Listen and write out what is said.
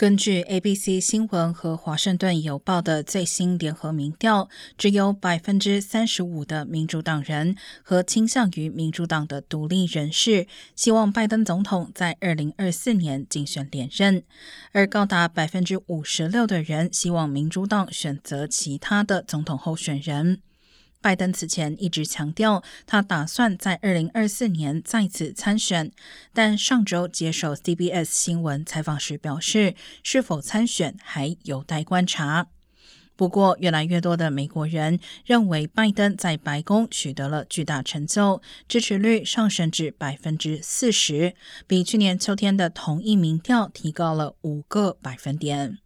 根据 ABC 新闻和华盛顿邮报的最新联合民调，只有百分之三十五的民主党人和倾向于民主党的独立人士希望拜登总统在二零二四年竞选连任，而高达百分之五十六的人希望民主党选择其他的总统候选人。拜登此前一直强调，他打算在二零二四年再次参选，但上周接受 CBS 新闻采访时表示，是否参选还有待观察。不过，越来越多的美国人认为拜登在白宫取得了巨大成就，支持率上升至百分之四十，比去年秋天的同一民调提高了五个百分点。